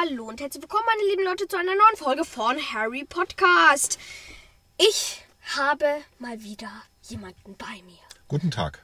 Hallo und herzlich willkommen, meine lieben Leute, zu einer neuen Folge von Harry Podcast. Ich habe mal wieder jemanden bei mir. Guten Tag.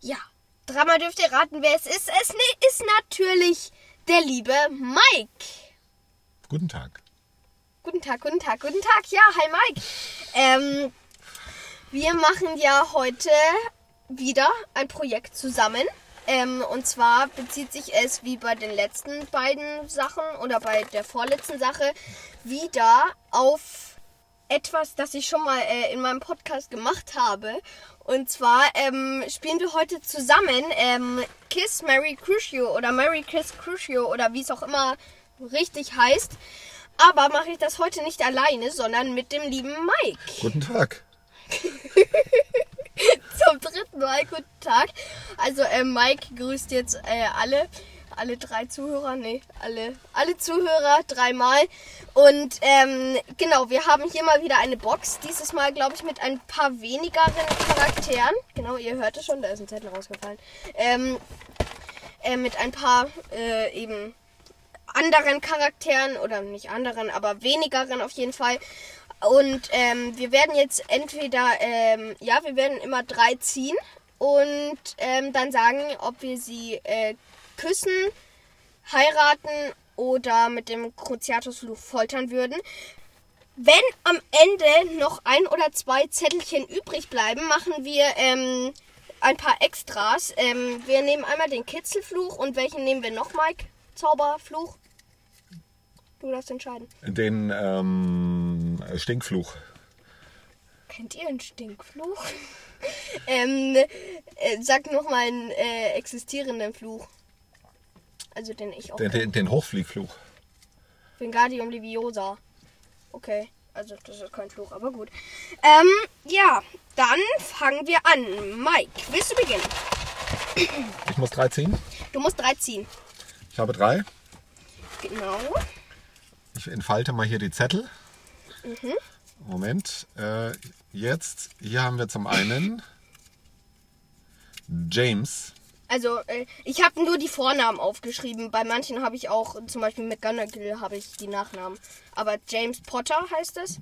Ja, dreimal dürft ihr raten, wer es ist. Es ist natürlich der liebe Mike. Guten Tag. Guten Tag, guten Tag, guten Tag. Ja, hi Mike. Ähm, wir machen ja heute wieder ein Projekt zusammen. Ähm, und zwar bezieht sich es wie bei den letzten beiden Sachen oder bei der vorletzten Sache wieder auf etwas, das ich schon mal äh, in meinem Podcast gemacht habe. Und zwar ähm, spielen wir heute zusammen ähm, Kiss Mary Crucio oder Mary Kiss Crucio oder wie es auch immer richtig heißt. Aber mache ich das heute nicht alleine, sondern mit dem lieben Mike. Guten Tag. Zum dritten Mal guten Tag. Also äh, Mike grüßt jetzt äh, alle, alle drei Zuhörer, nee, alle, alle Zuhörer dreimal. Und ähm, genau, wir haben hier mal wieder eine Box. Dieses Mal, glaube ich, mit ein paar wenigeren Charakteren. Genau, ihr hört es schon, da ist ein Zettel rausgefallen. Ähm, äh, mit ein paar äh, eben anderen Charakteren oder nicht anderen, aber wenigeren auf jeden Fall. Und ähm, wir werden jetzt entweder, ähm, ja, wir werden immer drei ziehen und ähm, dann sagen, ob wir sie äh, küssen, heiraten oder mit dem Cruciatusfluch foltern würden. Wenn am Ende noch ein oder zwei Zettelchen übrig bleiben, machen wir ähm, ein paar Extras. Ähm, wir nehmen einmal den Kitzelfluch und welchen nehmen wir noch, Mike? Zauberfluch? Du darfst entscheiden. Den ähm, Stinkfluch. Kennt ihr einen Stinkfluch? ähm, äh, sag nochmal einen äh, existierenden Fluch. Also den ich auch. Den, den, den Hochfliegfluch. Wingardium Leviosa. Okay, also das ist kein Fluch, aber gut. Ähm, ja, dann fangen wir an. Mike, willst du beginnen? Ich muss drei ziehen. Du musst drei ziehen. Ich habe drei. Genau. Ich entfalte mal hier die Zettel. Mhm. Moment. Äh, jetzt, hier haben wir zum einen James. Also, äh, ich habe nur die Vornamen aufgeschrieben. Bei manchen habe ich auch, zum Beispiel McGonagall habe ich die Nachnamen. Aber James Potter heißt es.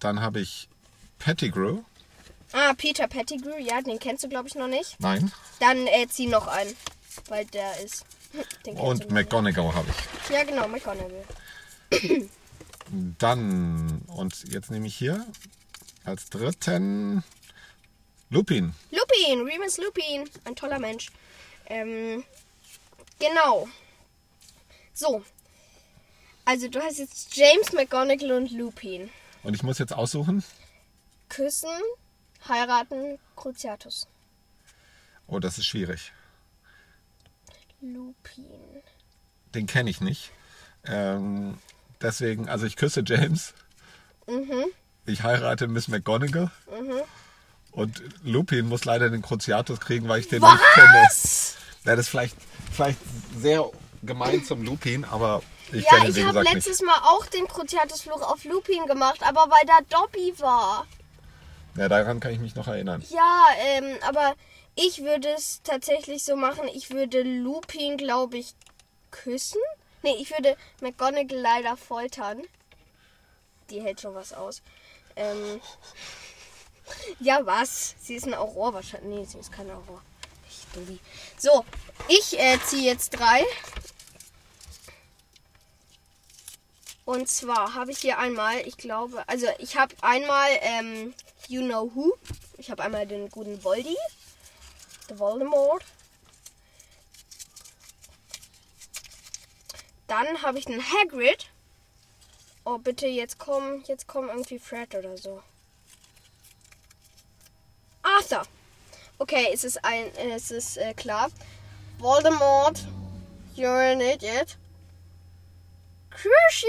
Dann habe ich Pettigrew. Ah, Peter Pettigrew, ja, den kennst du, glaube ich, noch nicht. Nein. Dann äh, zieh noch einen, weil der ist. Und McGonagall habe ich. Ja, genau, McGonagall. Dann, und jetzt nehme ich hier als dritten Lupin. Lupin, Remus Lupin, ein toller Mensch. Ähm, genau. So. Also du hast jetzt James McGonagall und Lupin. Und ich muss jetzt aussuchen. Küssen, heiraten, Cruciatus. Oh, das ist schwierig. Lupin. Den kenne ich nicht. Ähm, deswegen, also ich küsse James. Ich heirate Miss McGonagall. Und Lupin muss leider den Cruciatus kriegen, weil ich den nicht kenne. Was? Ja, das ist vielleicht, vielleicht sehr gemein zum Lupin, aber ich Ja, kenne ich wie habe gesagt, letztes nicht. Mal auch den Cruciatus-Fluch auf Lupin gemacht, aber weil da Dobby war. Ja, daran kann ich mich noch erinnern. Ja, ähm, aber ich würde es tatsächlich so machen. Ich würde Lupin, glaube ich, küssen. Nee, ich würde McGonagall leider foltern. Die hält schon was aus. Ähm, ja, was? Sie ist ein Auror wahrscheinlich. Nee, sie ist keine Auror. Ich Dulli. So, ich äh, ziehe jetzt drei. Und zwar habe ich hier einmal, ich glaube, also ich habe einmal ähm, You Know Who. Ich habe einmal den guten Voldy. The Voldemort. Dann habe ich den Hagrid. Oh, bitte, jetzt komm, jetzt komm irgendwie Fred oder so. Arthur. Okay, es ist ein, es ist äh, klar. Voldemort, you're an idiot. Crucio.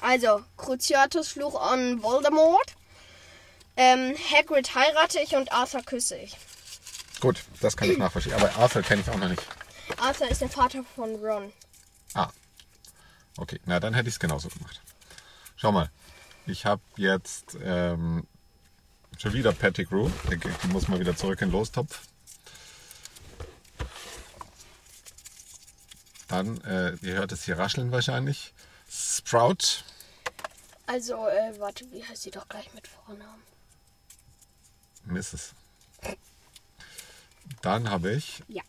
Also, Cruciatus Fluch an Voldemort. Ähm, Hagrid heirate ich und Arthur küsse ich. Gut, das kann ich nachvollziehen. Aber Arthur kenne ich auch noch nicht. Arthur ist der Vater von Ron. Ah. Okay, na dann hätte ich es genauso gemacht. Schau mal. Ich habe jetzt ähm, schon wieder Pettigrew. Die die muss mal wieder zurück in den Lostopf. Dann, äh, ihr hört es hier rascheln wahrscheinlich. Sprout. Also, äh, warte, wie heißt sie doch gleich mit Vornamen? Mrs. Dann habe ich Ja.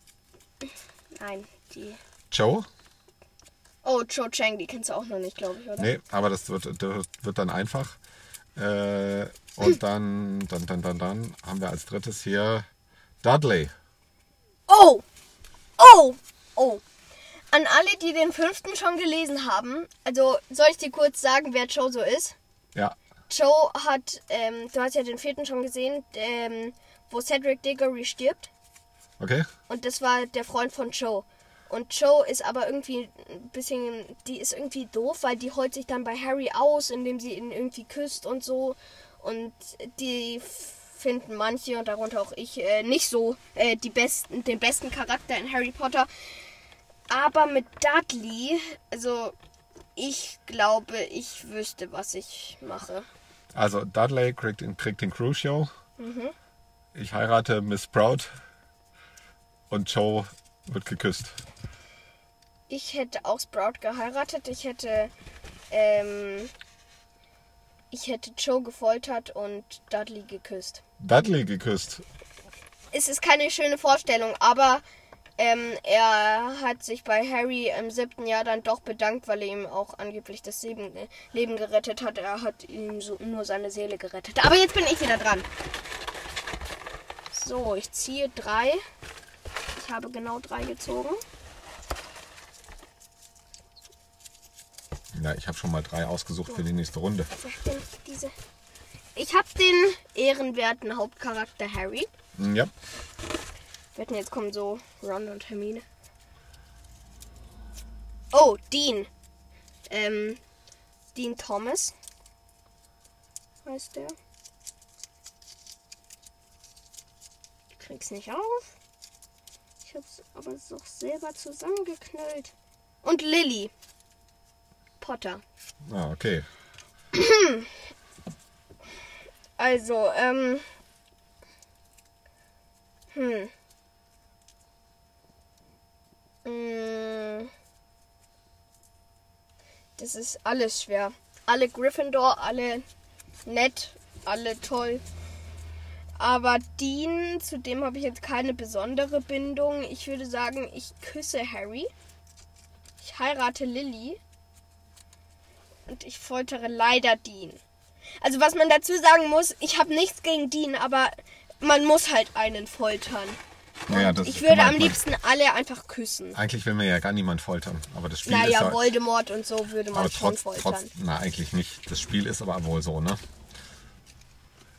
Nein, die. Joe. Oh, Cho Chang, die kennst du auch noch nicht, glaube ich, oder? Nee, aber das wird, wird dann einfach. Äh, und dann, dann, dann, dann, dann haben wir als drittes hier Dudley. Oh! Oh! Oh! An alle, die den fünften schon gelesen haben, also soll ich dir kurz sagen, wer Joe so ist? Ja, Joe hat, ähm, du hast ja den vierten schon gesehen, ähm, wo Cedric Diggory stirbt. okay. Und das war der Freund von Joe. Und Joe ist aber irgendwie ein bisschen, die ist irgendwie doof, weil die heult sich dann bei Harry aus, indem sie ihn irgendwie küsst und so. Und die finden manche, und darunter auch ich, äh, nicht so äh, die besten, den besten Charakter in Harry Potter. Aber mit Dudley, also ich glaube, ich wüsste, was ich mache. Also Dudley kriegt, den- kriegt den Crucio. Ich heirate Miss Sprout. Und Joe wird geküsst. Ich hätte auch Sprout geheiratet. Ich hätte, ähm, ich hätte Joe gefoltert und Dudley geküsst. Dudley geküsst. Es ist keine schöne Vorstellung, aber ähm, er hat sich bei Harry im siebten Jahr dann doch bedankt, weil er ihm auch angeblich das Leben, Leben gerettet hat. Er hat ihm so, nur seine Seele gerettet. Aber jetzt bin ich wieder dran. So, ich ziehe drei. Ich habe genau drei gezogen. Ja, ich habe schon mal drei ausgesucht für die nächste Runde. Diese? Ich habe den ehrenwerten Hauptcharakter Harry. Hm, Ja. Wetten, jetzt kommen so Ron und Hermine. Oh, Dean. Ähm, Dean Thomas. Heißt der. Ich krieg's nicht auf. Ich hab's aber doch selber zusammengeknüllt. Und Lily. Potter. Ah, okay. Also, ähm. Hm. Mm. Das ist alles schwer. Alle Gryffindor, alle nett, alle toll. Aber Dean, zu dem habe ich jetzt keine besondere Bindung. Ich würde sagen, ich küsse Harry. Ich heirate Lily. Und ich foltere leider Dean. Also was man dazu sagen muss, ich habe nichts gegen Dean, aber man muss halt einen foltern. Naja, ich ist würde am man- liebsten alle einfach küssen. Eigentlich will mir ja gar niemand foltern. Aber das Spiel ist Naja, ja. Voldemort und so würde man aber schon trotz, foltern. trotz. Na, eigentlich nicht. Das Spiel ist aber wohl so, ne?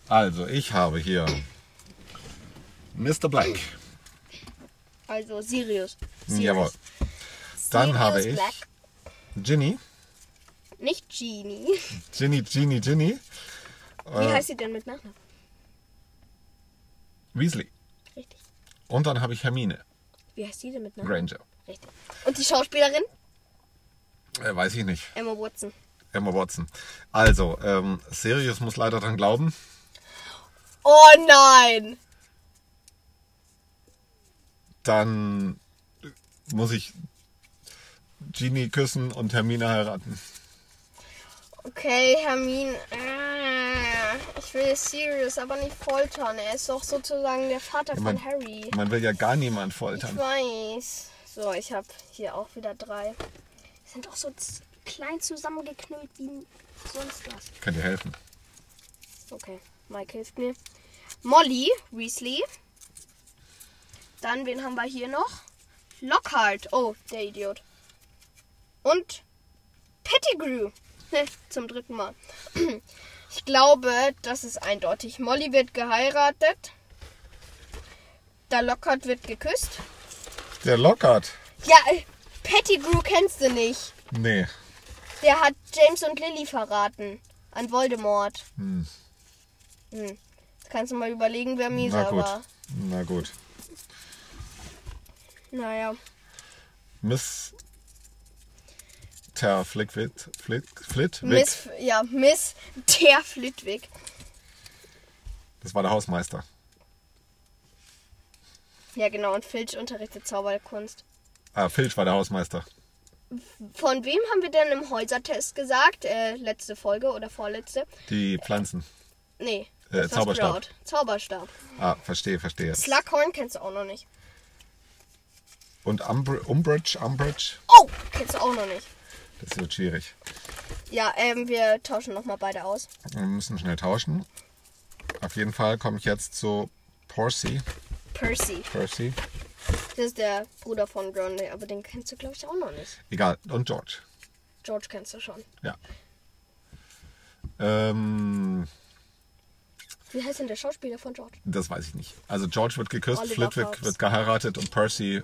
Also, ich habe hier Mr. Black. Also Sirius. Jawohl. Sirius. Dann habe Sirius ich Black. Ginny. Nicht Genie. Ginny, Ginny, Ginny. Wie Äh, heißt sie denn mit Nachnamen? Weasley. Richtig. Und dann habe ich Hermine Wie heißt sie denn mit Nachnamen? Granger. Richtig. Und die Schauspielerin? Äh, weiß ich nicht. Emma Watson. Emma Watson. Also, ähm, Sirius muss leider dran glauben. Oh nein! Dann muss ich Ginny küssen und Hermine heiraten. Okay, Hermine. Äh, Ich will Sirius aber nicht foltern. Er ist doch sozusagen der Vater man- von Harry. Man will ja gar niemand Ich foltern. weiß. So, ich habe hier auch wieder drei. Die sind auch so klein zusammengeknüllt wie sonst was. Könnt ihr helfen? Okay, Mike hilft mir. Molly Weasley. Dann, wen haben wir hier noch? Lockhart. Oh, der Idiot. Und Pettigrew. Zum dritten Mal. Ich glaube, das ist eindeutig. Molly wird geheiratet. Der Lockhart wird geküsst. Der Lockhart. Ja, Pettigrew kennst du nicht. Nee. Der hat James und Lily verraten. An Voldemort. Hm. Hm. Jetzt kannst du mal überlegen, wer Na mieser gut. war. Na gut. Naja. Miss Ter Flickwick. Flick, Flitwick. Miss, ja, Miss der Flitwick. Das war der Hausmeister. Ja, genau. Und Filch unterrichtet Zauberkunst. Ah, Filch war der Hausmeister. Von wem haben wir denn im Häusertest gesagt? Äh, letzte Folge oder vorletzte? Die Pflanzen. Nee. Äh, Zauberstab. Zauberstab. Ah, verstehe, verstehe. Slughorn kennst du auch noch nicht. Und Umbr Umbridge, Umbridge, Oh, kennst du auch noch nicht. das wird schwierig. Ja, ähm, wir tauschen nochmal beide aus. Wir müssen schnell tauschen. Auf jeden Fall komme ich jetzt zu Percy. Percy. Percy. Das ist der Bruder von Ron, aber den kennst du, glaube ich, auch noch nicht. Egal. Und George. George kennst du schon. Ja. Ähm, Wie heißt denn der Schauspieler von George? das weiß ich nicht. Also George wird geküsst, Oliver Flitwick Phelps. wird geheiratet und Percy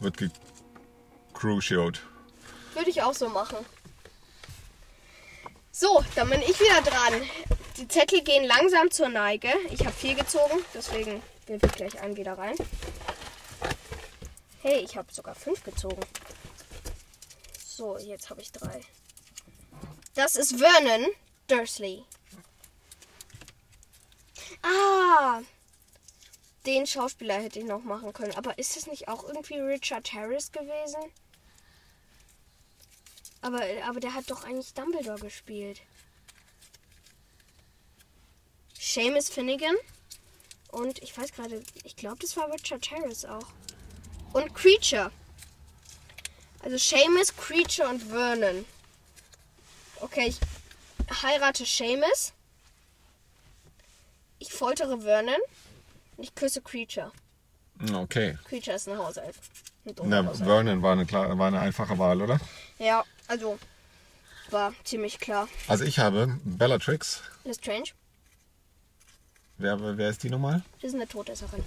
wird gecruciate. Würde ich auch so machen. So, dann bin ich wieder dran. Die Zettel gehen langsam zur Neige. Ich habe vier gezogen, deswegen werfe ich gleich einen wieder rein. Hey, ich habe sogar fünf gezogen. So, jetzt habe ich drei. Das ist Vernon Dursley. Ah, den Schauspieler hätte ich noch machen können. Aber ist es nicht auch irgendwie Richard Harris gewesen? Aber, aber der hat doch eigentlich Dumbledore gespielt. Seamus Finnegan. Und ich weiß gerade, ich glaube, das war Richard Harris auch. Und Creature. Also Seamus, Creature und Vernon. Okay, ich heirate Seamus. Ich foltere Vernon. Und ich küsse Creature. Okay. Creature ist ein Hauself. Ein Hauself. Vernon war eine, klar, war eine einfache Wahl, oder? Ja, also war ziemlich klar. Also ich habe Bellatrix. Lestrange, Wer, wer ist die nochmal? das ist eine Todesserin.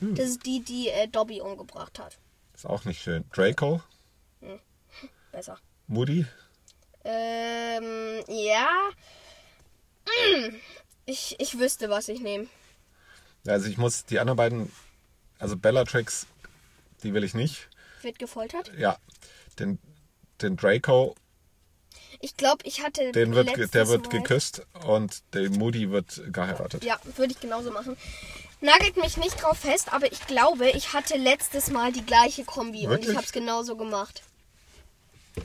Hm. Das ist die, die äh, Dobby umgebracht hat. Ist auch nicht schön. Draco. Besser. Moody. Ähm, ja. Ich, ich wüsste, was ich nehme. Also ich muss die anderen beiden, also Bellatrix, die will ich nicht. Wird gefoltert? Ja, den, den Draco, Ich glaube, ich hatte. den wird, der wird Mal- geküsst und der Moody wird geheiratet. Ja, würde ich genauso machen. Nagelt mich nicht drauf fest, aber ich glaube, ich hatte letztes Mal die gleiche Kombi und Wirklich? ich habe es genauso gemacht.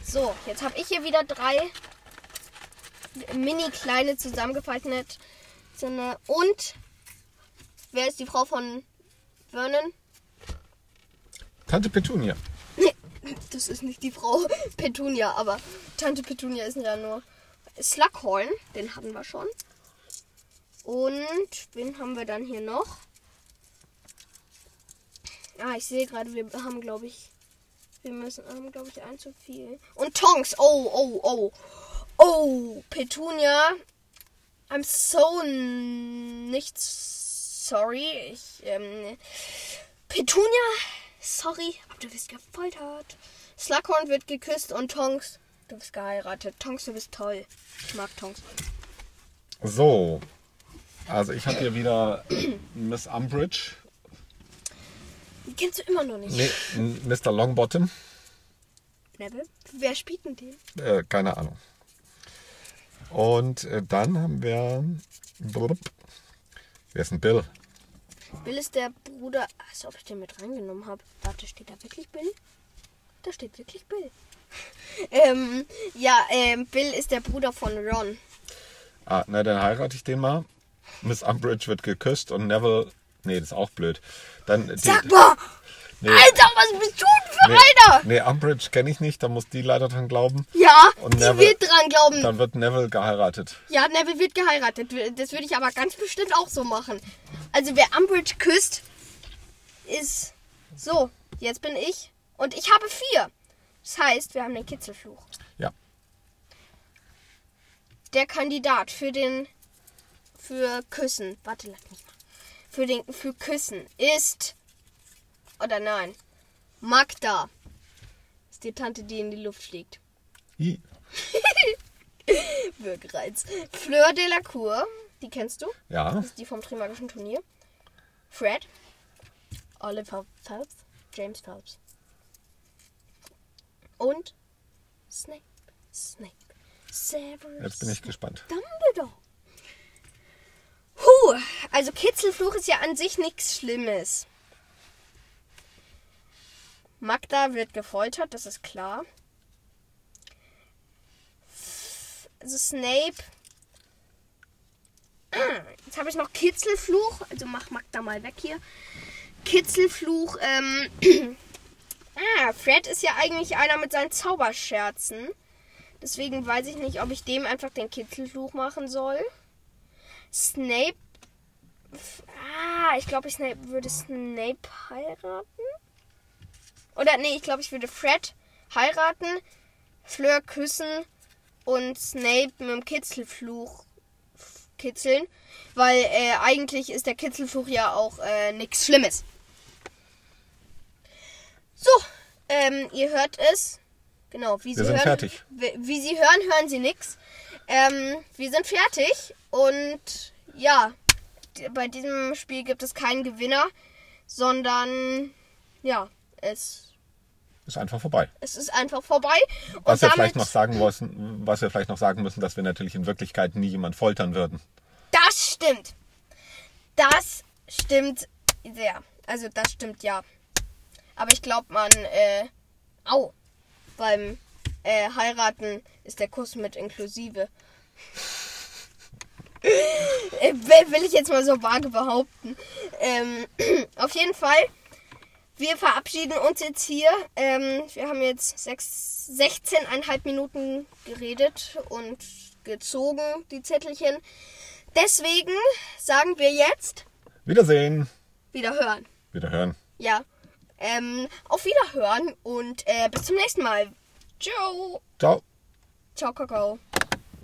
So, jetzt habe ich hier wieder drei mini kleine zusammengefaltete Sinne. und wer ist die Frau von Vernon? Tante Petunia. Nee, das ist nicht die Frau Petunia, aber Tante Petunia ist ja nur Slughorn, den hatten wir schon. Und wen haben wir dann hier noch? Ah, ich sehe gerade, wir haben, glaube ich, wir müssen, haben, glaube ich, ein zu viel. Und Tonks, oh, oh, oh. Oh, Petunia. I'm so nicht sorry. Ich, ähm, Petunia, sorry, aber du wirst gefoltert. Slughorn wird geküsst und Tonks, du bist geheiratet. Tonks, du bist toll. Ich mag Tonks. So, also ich habe hier wieder Miss Umbridge. Die kennst du immer noch nicht. Nee, Mr. Longbottom. Neville? Wer spielt denn den? Äh, keine Ahnung. Und äh, dann haben wir. Wer ist denn Bill? Bill ist der Bruder. Als ob ich den mit reingenommen habe. Warte, steht da wirklich Bill? Da steht wirklich Bill. ähm, ja, ähm, Bill ist der Bruder von Ron. Ah, na dann heirate ich den mal. Miss Umbridge wird geküsst und Neville. Nee, das ist auch blöd. Dann die, Sag mal! nee, Alter, was bist du nee, einer? nee, Umbridge kenne ich nicht, da muss die leider dran glauben. Ja, Und die Neville- wird dran glauben. Dann wird Neville geheiratet. Ja, Neville wird geheiratet. Das würde ich aber ganz bestimmt auch so machen. Also wer Umbridge küsst, ist so. Jetzt bin ich und ich habe vier. Das heißt, wir haben den Kitzelfluch. Ja. Der Kandidat für den für Küssen. Warte, lass mich mal. Für den für Küssen ist oder nein. Magda. Ist die Tante, die in die Luft fliegt. I. Wirkreiz. Fleur de la Cour, die kennst du? Ja. Das ist die vom Trimagischen Turnier. Fred. Oliver Phelps. James Phelps. Und Snape. Snape. Severus. Jetzt bin ich gespannt. Dumbledore. Huh, also Kitzelfluch ist ja an sich nichts Schlimmes. Magda wird gefoltert, das ist klar. Also Snape. Jetzt habe ich noch Kitzelfluch. Also mach Magda mal weg hier. Kitzelfluch. Ähm. ah, Fred ist ja eigentlich einer mit seinen Zauberscherzen. Deswegen weiß ich nicht, ob ich dem einfach den Kitzelfluch machen soll. Snape. Ah, ich glaube, ich würde Snape heiraten. Oder nee, ich glaube, ich würde Fred heiraten, Fleur küssen und Snape mit dem Kitzelfluch kitzeln. Weil äh, eigentlich ist der Kitzelfluch ja auch äh, nichts Schlimmes. So, ähm, ihr hört es. Genau, wie Wir Sie hören. fertig. Wie, wie Sie hören, hören Sie nichts. Ähm, wir sind fertig und ja, bei diesem Spiel gibt es keinen Gewinner, sondern ja, es, Ist einfach vorbei. es ist einfach vorbei. Und Was wir vielleicht noch sagen müssen, was wir vielleicht noch sagen müssen, dass wir natürlich in Wirklichkeit nie jemand foltern würden. das stimmt. Das stimmt sehr. Also das stimmt ja. Aber ich glaube, man, äh, au, beim äh, Heiraten ist der Kuss mit inklusive. Äh, will will ich jetzt mal so vage behaupten. Ähm, auf jeden Fall, wir verabschieden uns jetzt hier. Ähm, wir haben jetzt sechs, 16,5 Minuten geredet und gezogen, die Zettelchen. Deswegen sagen wir jetzt Wiedersehen. wieder hören. Wiederhören. Ja. Ähm, auf Wiederhören und äh, bis zum nächsten Mal. Ciao. Ciao. Ciao, Kakao.